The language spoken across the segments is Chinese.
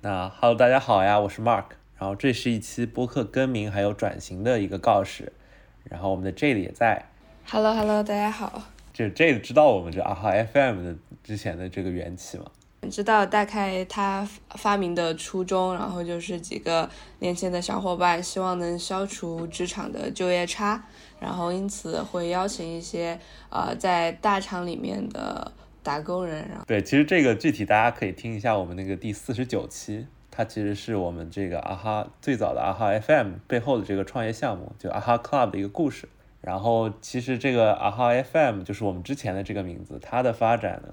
那 Hello，大家好呀，我是 Mark，然后这是一期播客更名还有转型的一个告示，然后我们的 J 也在。Hello Hello，大家好。这 J 知道我们这啊哈 FM 的之前的这个缘起吗？知道大概他发明的初衷，然后就是几个年轻的小伙伴希望能消除职场的就业差，然后因此会邀请一些呃在大厂里面的。打工人，然后对，其实这个具体大家可以听一下我们那个第四十九期，它其实是我们这个啊哈最早的啊哈 FM 背后的这个创业项目，就啊哈 Club 的一个故事。然后其实这个啊哈 FM 就是我们之前的这个名字，它的发展呢，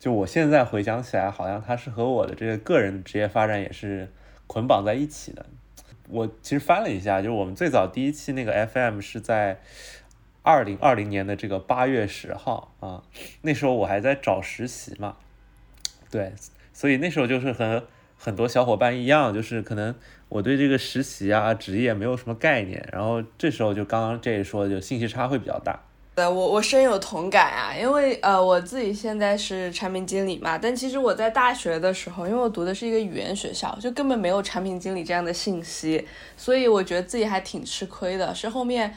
就我现在回想起来，好像它是和我的这个个人职业发展也是捆绑在一起的。我其实翻了一下，就是我们最早第一期那个 FM 是在。二零二零年的这个八月十号啊，那时候我还在找实习嘛，对，所以那时候就是和很多小伙伴一样，就是可能我对这个实习啊职业没有什么概念，然后这时候就刚刚这一说就信息差会比较大。呃，我我深有同感啊，因为呃我自己现在是产品经理嘛，但其实我在大学的时候，因为我读的是一个语言学校，就根本没有产品经理这样的信息，所以我觉得自己还挺吃亏的，是后面。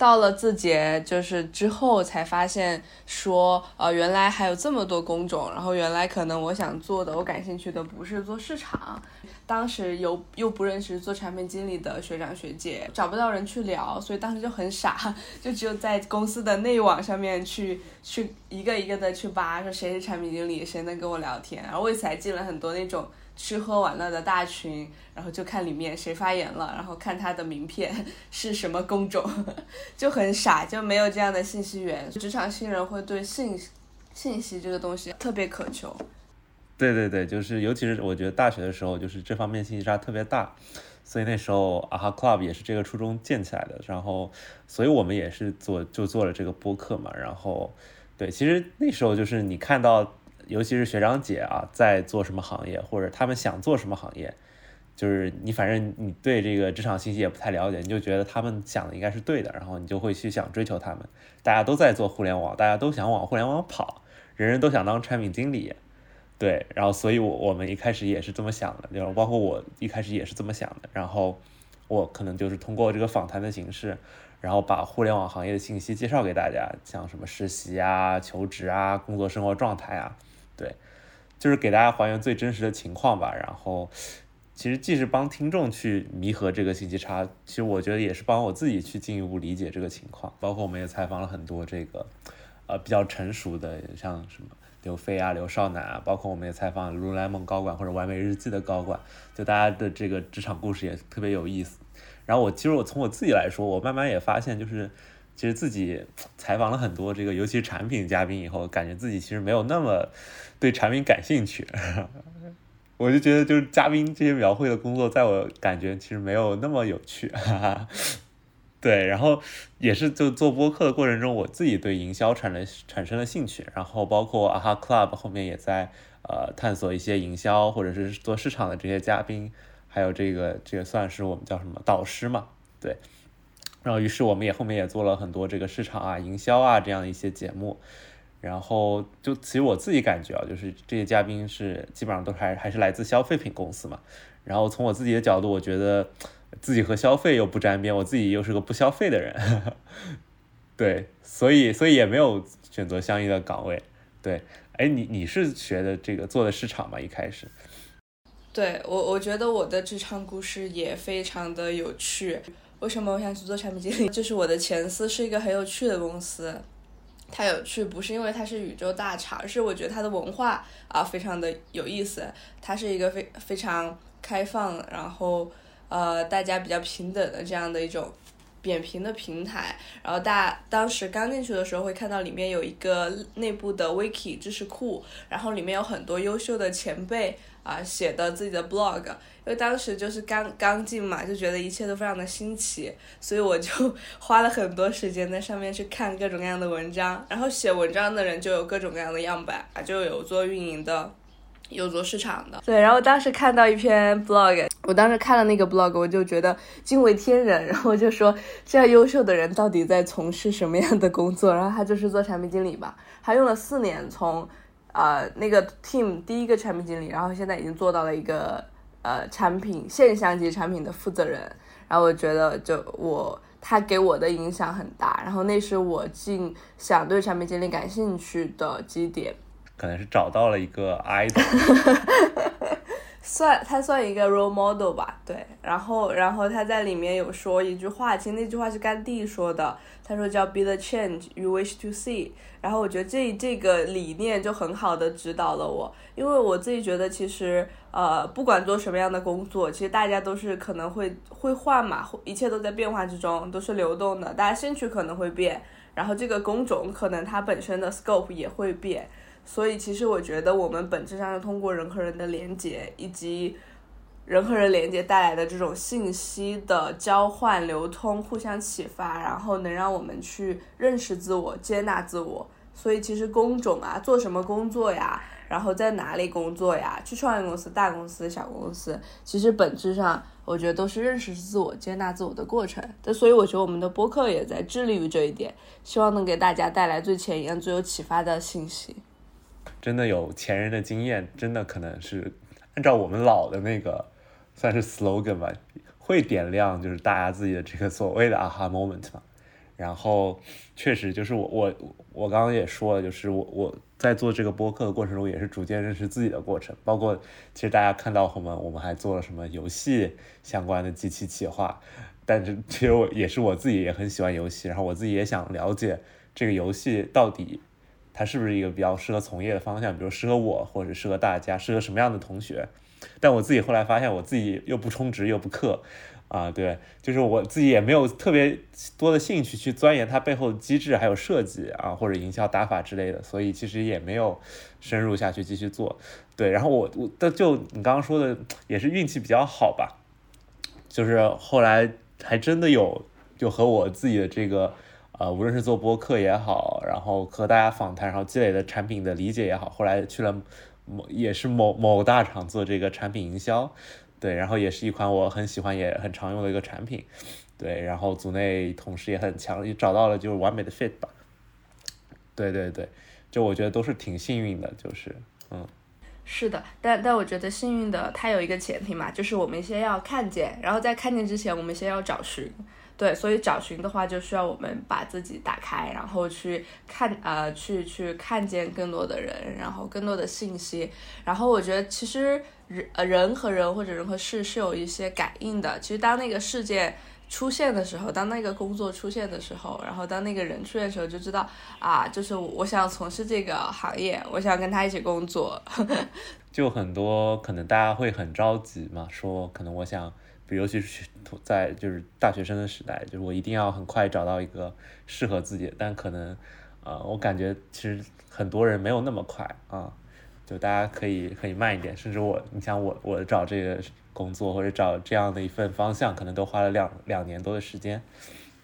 到了字节就是之后才发现说，呃，原来还有这么多工种，然后原来可能我想做的，我感兴趣的不是做市场，当时又又不认识做产品经理的学长学姐，找不到人去聊，所以当时就很傻，就只有在公司的内网上面去去一个一个的去扒，说谁是产品经理，谁能跟我聊天，然后为此还进了很多那种。吃喝玩乐的大群，然后就看里面谁发言了，然后看他的名片 是什么工种，就很傻，就没有这样的信息源。职场新人会对信信息这个东西特别渴求。对对对，就是尤其是我觉得大学的时候，就是这方面信息差特别大，所以那时候啊哈 club 也是这个初衷建起来的。然后，所以我们也是做就做了这个播客嘛。然后，对，其实那时候就是你看到。尤其是学长姐啊，在做什么行业，或者他们想做什么行业，就是你反正你对这个职场信息也不太了解，你就觉得他们想的应该是对的，然后你就会去想追求他们。大家都在做互联网，大家都想往互联网跑，人人都想当产品经理，对，然后所以，我我们一开始也是这么想的，就包括我一开始也是这么想的，然后我可能就是通过这个访谈的形式，然后把互联网行业的信息介绍给大家，像什么实习啊、求职啊、工作生活状态啊。对，就是给大家还原最真实的情况吧。然后，其实既是帮听众去弥合这个信息差，其实我觉得也是帮我自己去进一步理解这个情况。包括我们也采访了很多这个，呃，比较成熟的，像什么刘飞啊、刘少楠啊，包括我们也采访了如来梦高管或者完美日记的高管，就大家的这个职场故事也特别有意思。然后我其实我从我自己来说，我慢慢也发现就是。其实自己采访了很多这个，尤其是产品嘉宾以后，感觉自己其实没有那么对产品感兴趣。我就觉得，就是嘉宾这些描绘的工作，在我感觉其实没有那么有趣。对，然后也是就做播客的过程中，我自己对营销产生产生了兴趣，然后包括啊哈 club 后面也在呃探索一些营销或者是做市场的这些嘉宾，还有这个这个算是我们叫什么导师嘛？对。然后，于是我们也后面也做了很多这个市场啊、营销啊这样一些节目。然后，就其实我自己感觉啊，就是这些嘉宾是基本上都还还是来自消费品公司嘛。然后从我自己的角度，我觉得自己和消费又不沾边，我自己又是个不消费的人，对，所以所以也没有选择相应的岗位。对，哎，你你是学的这个做的市场吗？一开始？对我，我觉得我的职场故事也非常的有趣。为什么我想去做产品经理？就是我的前司是一个很有趣的公司，它有趣不是因为它是宇宙大厂，而是我觉得它的文化啊非常的有意思。它是一个非非常开放，然后呃大家比较平等的这样的一种扁平的平台。然后大当时刚进去的时候会看到里面有一个内部的 wiki 知识库，然后里面有很多优秀的前辈啊写的自己的 blog。因为当时就是刚刚进嘛，就觉得一切都非常的新奇，所以我就 花了很多时间在上面去看各种各样的文章。然后写文章的人就有各种各样的样板啊，就有做运营的，有做市场的。对，然后当时看到一篇 blog，我当时看了那个 blog，我就觉得惊为天人。然后就说这样优秀的人到底在从事什么样的工作？然后他就是做产品经理吧，他用了四年从，呃那个 team 第一个产品经理，然后现在已经做到了一个。呃产品现象级产品的负责人，然后我觉得就我他给我的影响很大，然后那是我进想对产品经理感兴趣的基点。可能是找到了一个 idol，算他算一个 role model 吧，对。然后然后他在里面有说一句话，其实那句话是甘地说的，他说叫 be the change you wish to see。然后我觉得这这个理念就很好的指导了我，因为我自己觉得其实呃不管做什么样的工作，其实大家都是可能会会换嘛，一切都在变化之中，都是流动的，大家兴趣可能会变，然后这个工种可能它本身的 scope 也会变。所以，其实我觉得我们本质上是通过人和人的连接，以及人和人连接带来的这种信息的交换、流通、互相启发，然后能让我们去认识自我、接纳自我。所以，其实工种啊，做什么工作呀，然后在哪里工作呀，去创业公司、大公司、小公司，其实本质上，我觉得都是认识自我、接纳自我的过程。所以，我觉得我们的播客也在致力于这一点，希望能给大家带来最前沿、最有启发的信息。真的有前人的经验，真的可能是按照我们老的那个算是 slogan 吧，会点亮就是大家自己的这个所谓的 aha moment 嘛。然后确实就是我我我刚刚也说了，就是我我在做这个播客的过程中，也是逐渐认识自己的过程。包括其实大家看到后面我们还做了什么游戏相关的机器企划，但是其实我也是我自己也很喜欢游戏，然后我自己也想了解这个游戏到底。它是不是一个比较适合从业的方向？比如适合我，或者适合大家，适合什么样的同学？但我自己后来发现，我自己又不充值又不氪，啊，对，就是我自己也没有特别多的兴趣去钻研它背后的机制还有设计啊，或者营销打法之类的，所以其实也没有深入下去继续做。对，然后我我的就你刚刚说的也是运气比较好吧，就是后来还真的有就和我自己的这个。呃，无论是做播客也好，然后和大家访谈，然后积累的产品的理解也好，后来去了某也是某某大厂做这个产品营销，对，然后也是一款我很喜欢也很常用的一个产品，对，然后组内同事也很强，也找到了就是完美的 fit 吧，对对对，就我觉得都是挺幸运的，就是嗯，是的，但但我觉得幸运的它有一个前提嘛，就是我们先要看见，然后在看见之前，我们先要找寻。对，所以找寻的话，就需要我们把自己打开，然后去看，呃，去去看见更多的人，然后更多的信息。然后我觉得，其实人呃人和人或者人和事是有一些感应的。其实当那个事件出现的时候，当那个工作出现的时候，然后当那个人出现的时候，就知道啊，就是我想从事这个行业，我想跟他一起工作。就很多可能大家会很着急嘛，说可能我想。尤其是在就是大学生的时代，就是我一定要很快找到一个适合自己，但可能，呃，我感觉其实很多人没有那么快啊，就大家可以可以慢一点，甚至我，你像我我找这个工作或者找这样的一份方向，可能都花了两两年多的时间，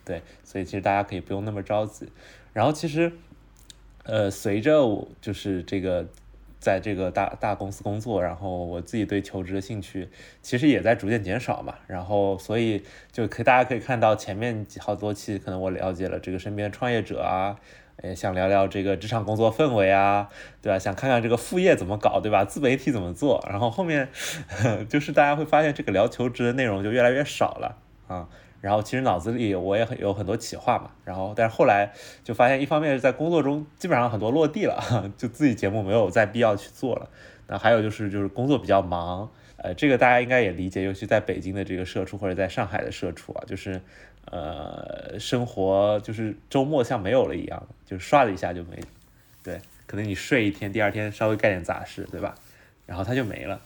对，所以其实大家可以不用那么着急，然后其实，呃，随着我就是这个。在这个大大公司工作，然后我自己对求职的兴趣其实也在逐渐减少嘛，然后所以就可大家可以看到前面几好多期，可能我了解了这个身边创业者啊，也想聊聊这个职场工作氛围啊，对吧？想看看这个副业怎么搞，对吧？自媒体怎么做？然后后面 就是大家会发现这个聊求职的内容就越来越少了啊。然后其实脑子里我也很有很多企划嘛，然后但是后来就发现，一方面是在工作中基本上很多落地了，就自己节目没有再必要去做了。那还有就是就是工作比较忙，呃，这个大家应该也理解，尤其在北京的这个社畜或者在上海的社畜啊，就是呃生活就是周末像没有了一样，就刷了一下就没，对，可能你睡一天，第二天稍微干点杂事，对吧？然后它就没了。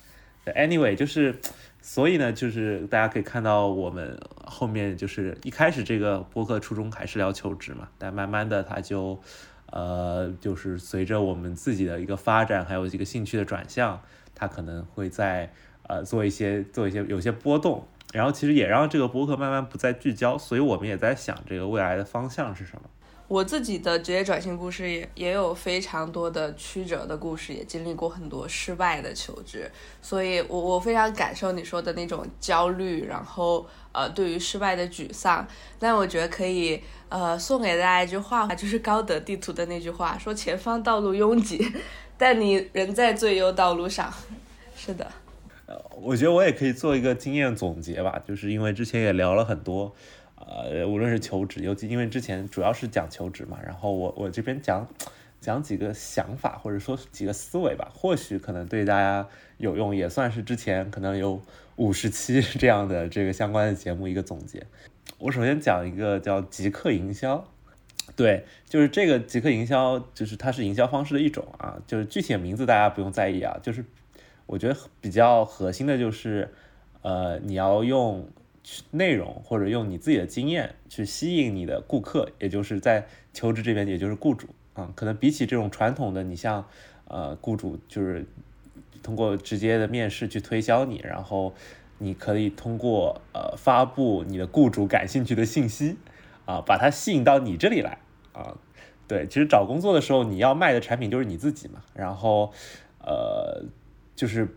Anyway，就是。所以呢，就是大家可以看到，我们后面就是一开始这个播客初衷还是聊求职嘛，但慢慢的它就，呃，就是随着我们自己的一个发展，还有一个兴趣的转向，它可能会在呃做一些做一些有些波动，然后其实也让这个播客慢慢不再聚焦，所以我们也在想这个未来的方向是什么。我自己的职业转型故事也也有非常多的曲折的故事，也经历过很多失败的求职，所以我我非常感受你说的那种焦虑，然后呃对于失败的沮丧。但我觉得可以呃送给大家一句话，就是高德地图的那句话，说前方道路拥挤，但你仍在最优道路上。是的。呃，我觉得我也可以做一个经验总结吧，就是因为之前也聊了很多，呃，无论是求职，尤其因为之前主要是讲求职嘛，然后我我这边讲讲几个想法或者说几个思维吧，或许可能对大家有用，也算是之前可能有五十期 这样的这个相关的节目一个总结。我首先讲一个叫极客营销，对，就是这个极客营销，就是它是营销方式的一种啊，就是具体的名字大家不用在意啊，就是我觉得比较核心的就是，呃，你要用内容或者用你自己的经验去吸引你的顾客，也就是在求职这边，也就是雇主啊，可能比起这种传统的，你像呃雇主就是通过直接的面试去推销你，然后。你可以通过呃发布你的雇主感兴趣的信息，啊，把它吸引到你这里来啊。对，其实找工作的时候你要卖的产品就是你自己嘛。然后，呃，就是，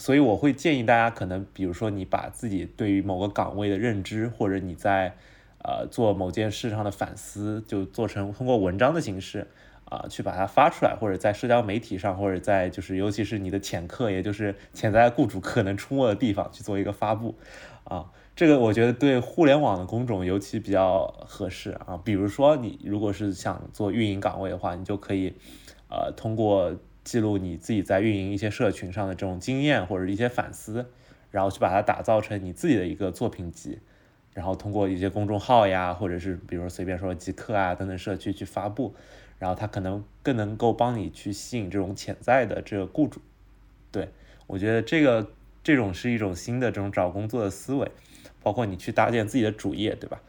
所以我会建议大家，可能比如说你把自己对于某个岗位的认知，或者你在呃做某件事上的反思，就做成通过文章的形式。啊，去把它发出来，或者在社交媒体上，或者在就是尤其是你的潜客，也就是潜在雇主可能出没的地方去做一个发布，啊，这个我觉得对互联网的工种尤其比较合适啊。比如说你如果是想做运营岗位的话，你就可以，呃，通过记录你自己在运营一些社群上的这种经验或者一些反思，然后去把它打造成你自己的一个作品集，然后通过一些公众号呀，或者是比如随便说极客啊等等社区去发布。然后他可能更能够帮你去吸引这种潜在的这个雇主，对我觉得这个这种是一种新的这种找工作的思维，包括你去搭建自己的主业，对吧？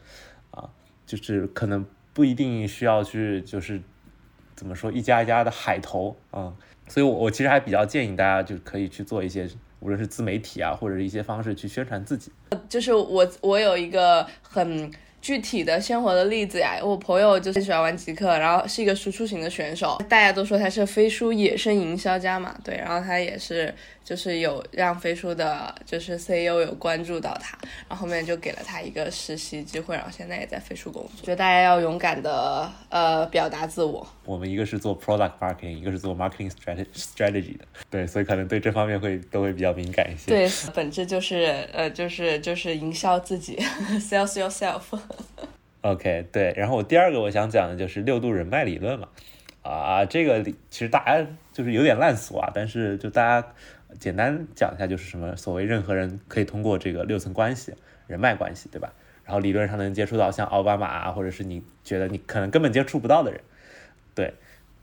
啊，就是可能不一定需要去就是怎么说一家一家的海投啊，所以我我其实还比较建议大家就可以去做一些无论是自媒体啊或者一些方式去宣传自己。就是我我有一个很。具体的鲜活的例子呀，我朋友就是喜欢玩极客，然后是一个输出型的选手，大家都说他是飞书野生营销家嘛，对，然后他也是就是有让飞书的，就是 CEO 有关注到他，然后后面就给了他一个实习机会，然后现在也在飞书工作。觉得大家要勇敢的呃表达自我。我们一个是做 product marketing，一个是做 marketing strategy strategy 的，对，所以可能对这方面会都会比较敏感一些。对，本质就是呃就是就是营销自己，sales yourself。OK，对，然后我第二个我想讲的就是六度人脉理论嘛，啊，这个其实大家就是有点烂俗啊，但是就大家简单讲一下，就是什么所谓任何人可以通过这个六层关系、人脉关系，对吧？然后理论上能接触到像奥巴马啊，或者是你觉得你可能根本接触不到的人，对。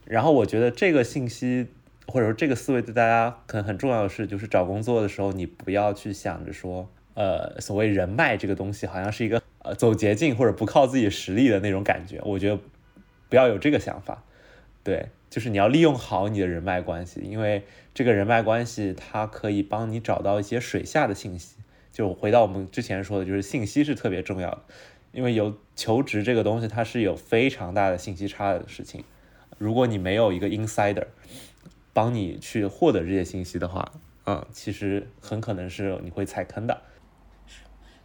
然后我觉得这个信息或者说这个思维对大家可能很重要的是，就是找工作的时候你不要去想着说，呃，所谓人脉这个东西好像是一个。呃，走捷径或者不靠自己实力的那种感觉，我觉得不要有这个想法。对，就是你要利用好你的人脉关系，因为这个人脉关系它可以帮你找到一些水下的信息。就回到我们之前说的，就是信息是特别重要的，因为有求职这个东西，它是有非常大的信息差的事情。如果你没有一个 insider 帮你去获得这些信息的话，嗯，其实很可能是你会踩坑的。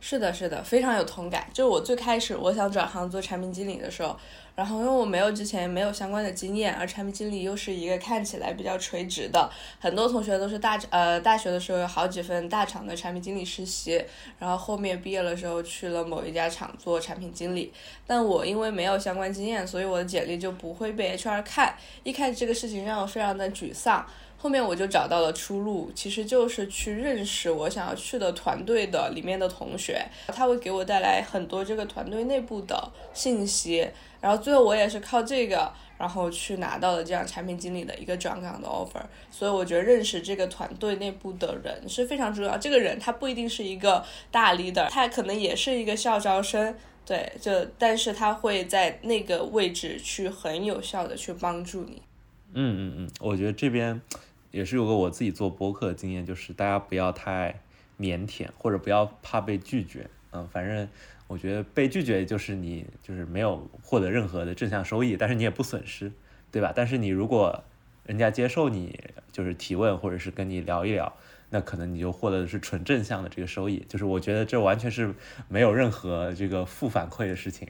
是的，是的，非常有同感。就我最开始我想转行做产品经理的时候，然后因为我没有之前没有相关的经验，而产品经理又是一个看起来比较垂直的，很多同学都是大呃大学的时候有好几份大厂的产品经理实习，然后后面毕业的时候去了某一家厂做产品经理。但我因为没有相关经验，所以我的简历就不会被 HR 看。一开始这个事情让我非常的沮丧。后面我就找到了出路，其实就是去认识我想要去的团队的里面的同学，他会给我带来很多这个团队内部的信息，然后最后我也是靠这个，然后去拿到了这样产品经理的一个转岗的 offer。所以我觉得认识这个团队内部的人是非常重要。这个人他不一定是一个大 leader，他可能也是一个校招生，对，就但是他会在那个位置去很有效的去帮助你。嗯嗯嗯，我觉得这边。也是有个我自己做播客的经验，就是大家不要太腼腆，或者不要怕被拒绝。嗯，反正我觉得被拒绝就是你就是没有获得任何的正向收益，但是你也不损失，对吧？但是你如果人家接受你就是提问，或者是跟你聊一聊，那可能你就获得的是纯正向的这个收益。就是我觉得这完全是没有任何这个负反馈的事情。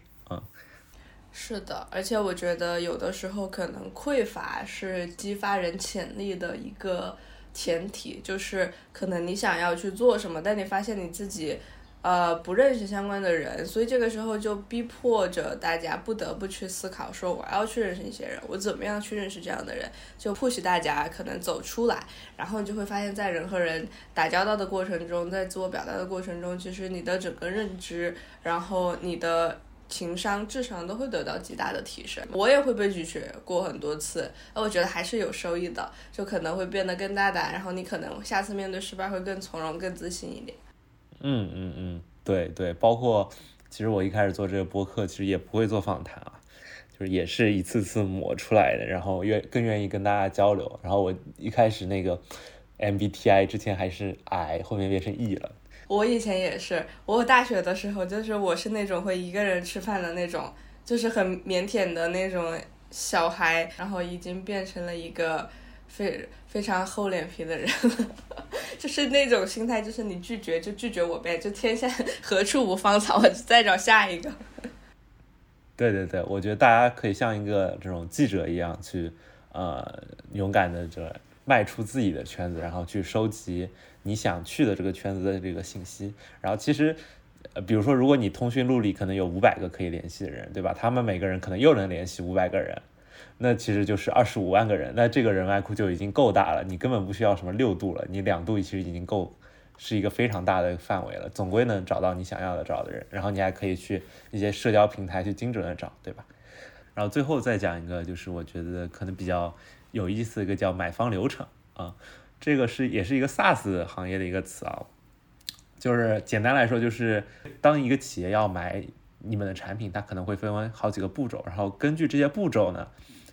是的，而且我觉得有的时候可能匮乏是激发人潜力的一个前提，就是可能你想要去做什么，但你发现你自己。呃，不认识相关的人，所以这个时候就逼迫着大家不得不去思考，说我要去认识一些人，我怎么样去认识这样的人，就 push 大家可能走出来，然后你就会发现，在人和人打交道的过程中，在自我表达的过程中，其实你的整个认知，然后你的情商、智商都会得到极大的提升。我也会被拒绝过很多次，那我觉得还是有收益的，就可能会变得更大胆，然后你可能下次面对失败会更从容、更自信一点。嗯嗯嗯，对对，包括其实我一开始做这个播客，其实也不会做访谈啊，就是也是一次次磨出来的，然后愿更愿意跟大家交流。然后我一开始那个 MBTI 之前还是 I，后面变成 E 了。我以前也是，我大学的时候就是我是那种会一个人吃饭的那种，就是很腼腆的那种小孩，然后已经变成了一个非非常厚脸皮的人。就是那种心态，就是你拒绝就拒绝我呗，就天下 何处无芳草，我再找下一个。对对对，我觉得大家可以像一个这种记者一样，去呃勇敢的这迈出自己的圈子，然后去收集你想去的这个圈子的这个信息。然后其实，呃，比如说，如果你通讯录里可能有五百个可以联系的人，对吧？他们每个人可能又能联系五百个人。那其实就是二十五万个人，那这个人脉库就已经够大了，你根本不需要什么六度了，你两度其实已经够，是一个非常大的范围了，总归能找到你想要的找的人，然后你还可以去一些社交平台去精准的找，对吧？然后最后再讲一个，就是我觉得可能比较有意思一个叫买方流程啊，这个是也是一个 SaaS 行业的一个词啊，就是简单来说就是当一个企业要买你们的产品，它可能会分为好几个步骤，然后根据这些步骤呢。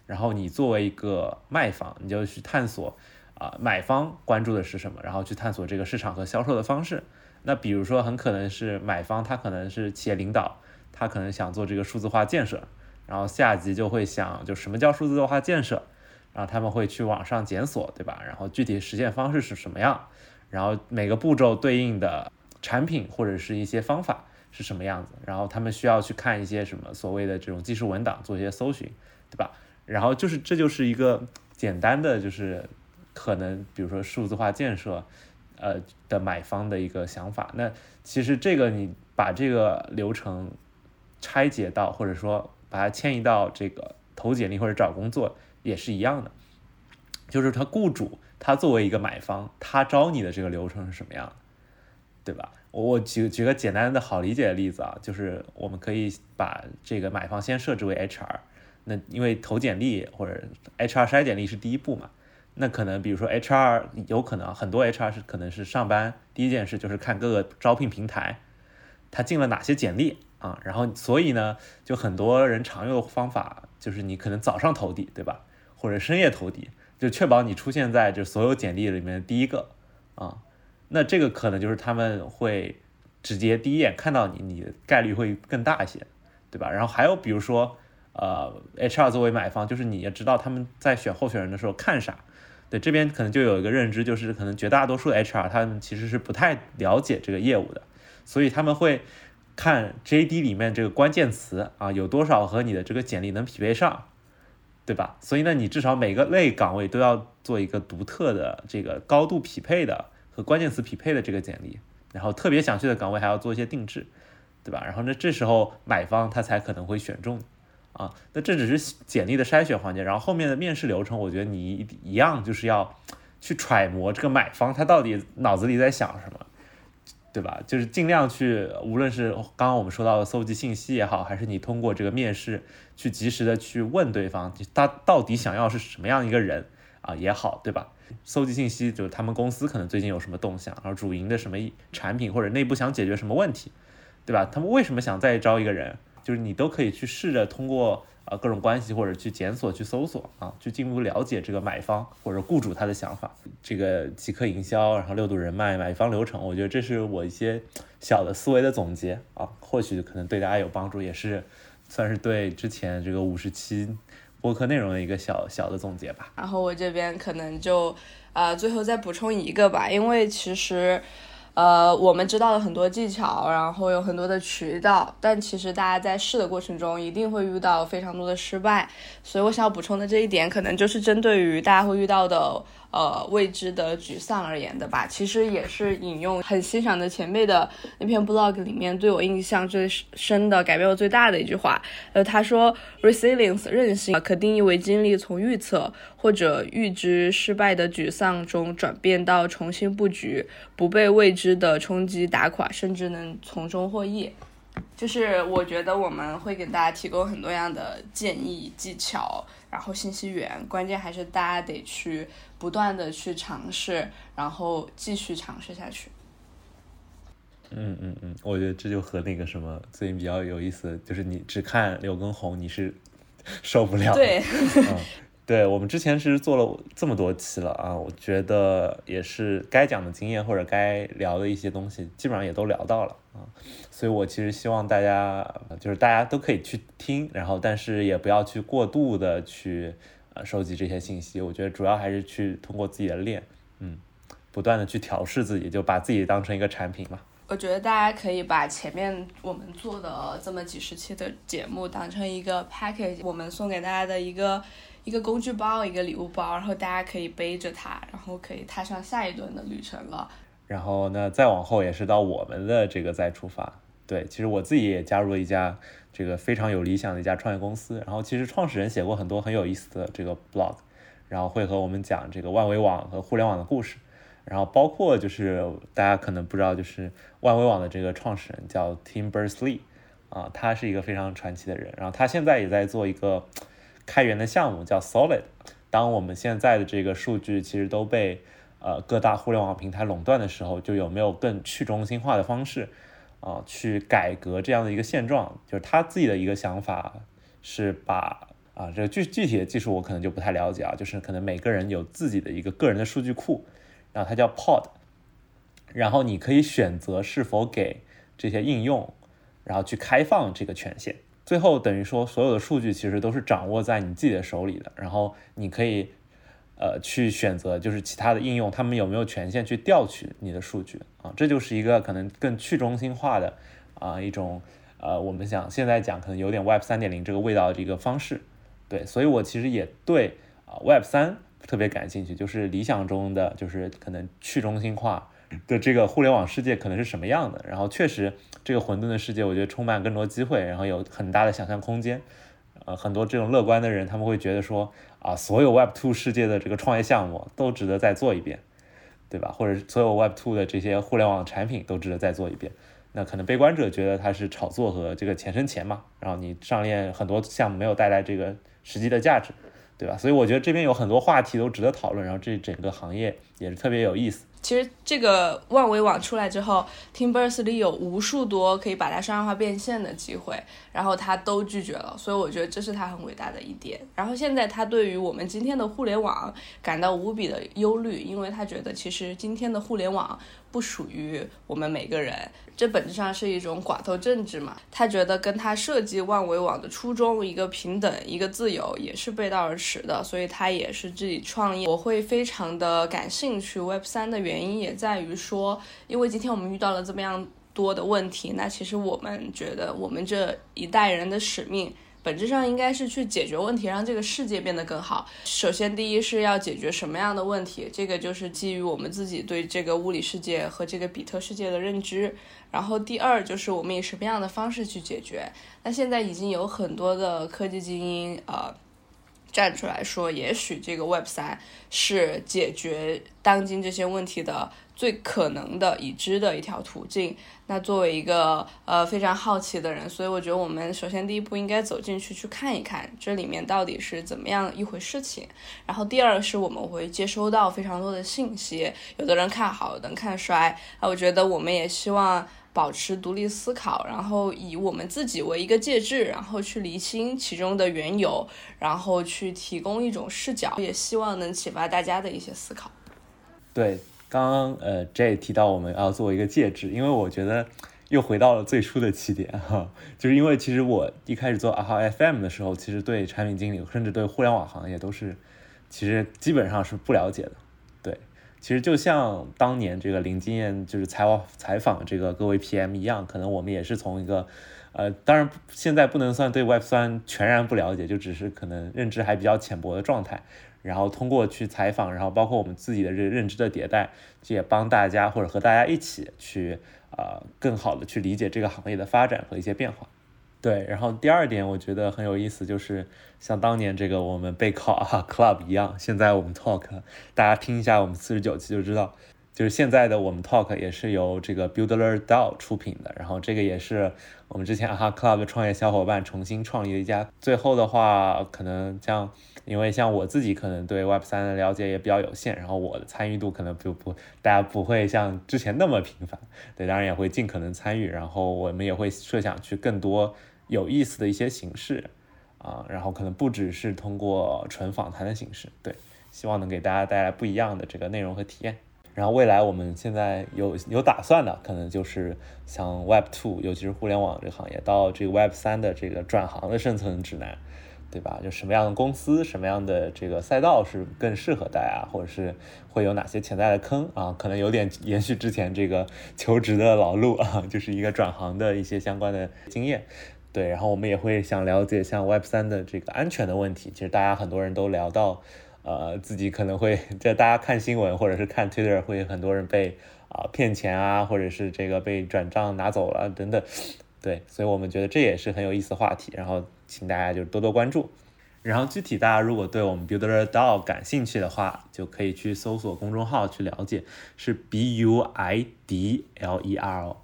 然后你作为一个卖方，你就去探索啊，买方关注的是什么，然后去探索这个市场和销售的方式。那比如说，很可能是买方，他可能是企业领导，他可能想做这个数字化建设，然后下级就会想，就什么叫数字化建设，然后他们会去网上检索，对吧？然后具体实现方式是什么样？然后每个步骤对应的产品或者是一些方法是什么样子？然后他们需要去看一些什么所谓的这种技术文档，做一些搜寻，对吧？然后就是，这就是一个简单的，就是可能，比如说数字化建设，呃的买方的一个想法。那其实这个你把这个流程拆解到，或者说把它迁移到这个投简历或者找工作也是一样的，就是他雇主他作为一个买方，他招你的这个流程是什么样的，对吧？我我举举个简单的好理解的例子啊，就是我们可以把这个买方先设置为 HR。那因为投简历或者 HR 筛简历是第一步嘛，那可能比如说 HR 有可能很多 HR 是可能是上班第一件事就是看各个招聘平台，他进了哪些简历啊，然后所以呢，就很多人常用的方法就是你可能早上投递，对吧？或者深夜投递，就确保你出现在这所有简历里面第一个啊，那这个可能就是他们会直接第一眼看到你，你的概率会更大一些，对吧？然后还有比如说。呃，HR 作为买方，就是你也知道他们在选候选人的时候看啥，对这边可能就有一个认知，就是可能绝大多数 HR 他们其实是不太了解这个业务的，所以他们会看 JD 里面这个关键词啊有多少和你的这个简历能匹配上，对吧？所以呢，你至少每个类岗位都要做一个独特的这个高度匹配的和关键词匹配的这个简历，然后特别想去的岗位还要做一些定制，对吧？然后呢，这时候买方他才可能会选中。啊，那这只是简历的筛选环节，然后后面的面试流程，我觉得你一一样就是要去揣摩这个买方他到底脑子里在想什么，对吧？就是尽量去，无论是刚刚我们说到的搜集信息也好，还是你通过这个面试去及时的去问对方，他到底想要是什么样一个人啊也好，对吧？搜集信息就是他们公司可能最近有什么动向，然后主营的什么产品或者内部想解决什么问题，对吧？他们为什么想再招一个人？就是你都可以去试着通过呃各种关系或者去检索去搜索啊，去进一步了解这个买方或者雇主他的想法。这个即刻营销，然后六度人脉，买方流程，我觉得这是我一些小的思维的总结啊，或许可能对大家有帮助，也是算是对之前这个五十期播客内容的一个小小的总结吧。然后我这边可能就啊最后再补充一个吧，因为其实。呃，我们知道了很多技巧，然后有很多的渠道，但其实大家在试的过程中一定会遇到非常多的失败，所以我想要补充的这一点，可能就是针对于大家会遇到的呃未知的沮丧而言的吧。其实也是引用很欣赏的前辈的那篇 blog 里面对我印象最深的、改变我最大的一句话。呃，他说：“resilience 韧性可定义为经历从预测或者预知失败的沮丧中转变到重新布局，不被未知的冲击打垮，甚至能从中获益。”就是我觉得我们会给大家提供很多样的建议、技巧，然后信息源，关键还是大家得去不断的去尝试，然后继续尝试下去。嗯嗯嗯，我觉得这就和那个什么最近比较有意思，就是你只看刘畊宏，你是 受不了。对。对我们之前其实做了这么多期了啊，我觉得也是该讲的经验或者该聊的一些东西，基本上也都聊到了啊。所以我其实希望大家就是大家都可以去听，然后但是也不要去过度的去呃收集这些信息。我觉得主要还是去通过自己的练，嗯，不断的去调试自己，就把自己当成一个产品嘛。我觉得大家可以把前面我们做的这么几十期的节目当成一个 package，我们送给大家的一个。一个工具包，一个礼物包，然后大家可以背着它，然后可以踏上下一段的旅程了。然后那再往后也是到我们的这个再出发。对，其实我自己也加入了一家这个非常有理想的一家创业公司。然后其实创始人写过很多很有意思的这个 blog，然后会和我们讲这个万维网和互联网的故事。然后包括就是大家可能不知道，就是万维网的这个创始人叫 Tim Berners-Lee 啊，他是一个非常传奇的人。然后他现在也在做一个。开源的项目叫 Solid。当我们现在的这个数据其实都被呃各大互联网平台垄断的时候，就有没有更去中心化的方式啊去改革这样的一个现状？就是他自己的一个想法是把啊这个具具体的技术我可能就不太了解啊，就是可能每个人有自己的一个个人的数据库，然后它叫 Pod，然后你可以选择是否给这些应用，然后去开放这个权限。最后等于说，所有的数据其实都是掌握在你自己的手里的，然后你可以，呃，去选择就是其他的应用，他们有没有权限去调取你的数据啊？这就是一个可能更去中心化的啊一种呃，我们想现在讲可能有点 Web 三点零这个味道的一个方式，对，所以我其实也对啊 Web 三特别感兴趣，就是理想中的就是可能去中心化。的这个互联网世界可能是什么样的？然后确实，这个混沌的世界，我觉得充满更多机会，然后有很大的想象空间。呃，很多这种乐观的人，他们会觉得说，啊，所有 Web Two 世界的这个创业项目都值得再做一遍，对吧？或者所有 Web Two 的这些互联网产品都值得再做一遍。那可能悲观者觉得它是炒作和这个钱生钱嘛，然后你上链很多项目没有带来这个实际的价值，对吧？所以我觉得这边有很多话题都值得讨论，然后这整个行业也是特别有意思。其实这个万维网出来之后，Tim Berners-Lee 有无数多可以把它商业化变现的机会，然后他都拒绝了，所以我觉得这是他很伟大的一点。然后现在他对于我们今天的互联网感到无比的忧虑，因为他觉得其实今天的互联网不属于我们每个人。这本质上是一种寡头政治嘛？他觉得跟他设计万维网的初衷，一个平等，一个自由，也是背道而驰的。所以他也是自己创业。我会非常的感兴趣 Web 三的原原因也在于说，因为今天我们遇到了这么样多的问题，那其实我们觉得我们这一代人的使命。本质上应该是去解决问题，让这个世界变得更好。首先，第一是要解决什么样的问题？这个就是基于我们自己对这个物理世界和这个比特世界的认知。然后，第二就是我们以什么样的方式去解决？那现在已经有很多的科技精英呃站出来说，也许这个 Web 三是解决当今这些问题的。最可能的已知的一条途径。那作为一个呃非常好奇的人，所以我觉得我们首先第一步应该走进去去看一看这里面到底是怎么样一回事情。然后第二是我们会接收到非常多的信息，有的人看好，有的人看衰。啊，我觉得我们也希望保持独立思考，然后以我们自己为一个介质，然后去厘清其中的缘由，然后去提供一种视角，也希望能启发大家的一些思考。对。刚刚呃，J 提到我们要做一个介质，因为我觉得又回到了最初的起点哈，就是因为其实我一开始做阿浩 FM 的时候，其实对产品经理甚至对互联网行业都是其实基本上是不了解的。其实就像当年这个零经验就是采访采访这个各位 PM 一样，可能我们也是从一个呃，当然现在不能算对 Web 三全然不了解，就只是可能认知还比较浅薄的状态。然后通过去采访，然后包括我们自己的这认知的迭代，这也帮大家或者和大家一起去呃更好的去理解这个行业的发展和一些变化。对，然后第二点我觉得很有意思，就是像当年这个我们备考啊 club 一样，现在我们 talk，大家听一下我们四十九期就知道，就是现在的我们 talk 也是由这个 Builder DAO 出品的，然后这个也是我们之前啊哈 club 创业小伙伴重新创立的一家。最后的话，可能像因为像我自己可能对 Web 三的了解也比较有限，然后我的参与度可能不不大家不会像之前那么频繁，对，当然也会尽可能参与，然后我们也会设想去更多。有意思的一些形式啊，然后可能不只是通过纯访谈的形式，对，希望能给大家带来不一样的这个内容和体验。然后未来我们现在有有打算的，可能就是像 Web Two，尤其是互联网这个行业，到这个 Web 三的这个转行的生存指南，对吧？就什么样的公司，什么样的这个赛道是更适合大家，或者是会有哪些潜在的坑啊？可能有点延续之前这个求职的老路啊，就是一个转行的一些相关的经验。对，然后我们也会想了解像 Web 三的这个安全的问题。其实大家很多人都聊到，呃，自己可能会在大家看新闻或者是看 Twitter，会很多人被啊骗钱啊，或者是这个被转账拿走了等等。对，所以我们觉得这也是很有意思的话题。然后请大家就多多关注。然后具体大家如果对我们 Builder DAO 感兴趣的话，就可以去搜索公众号去了解，是 B U I D L E R。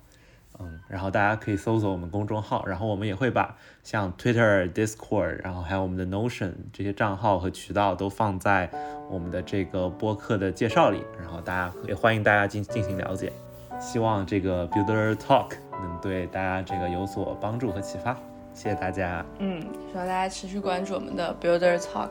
嗯，然后大家可以搜索我们公众号，然后我们也会把像 Twitter、Discord，然后还有我们的 Notion 这些账号和渠道都放在我们的这个播客的介绍里，然后大家也欢迎大家进进行了解。希望这个 Builder Talk 能对大家这个有所帮助和启发，谢谢大家。嗯，希望大家持续关注我们的 Builder Talk。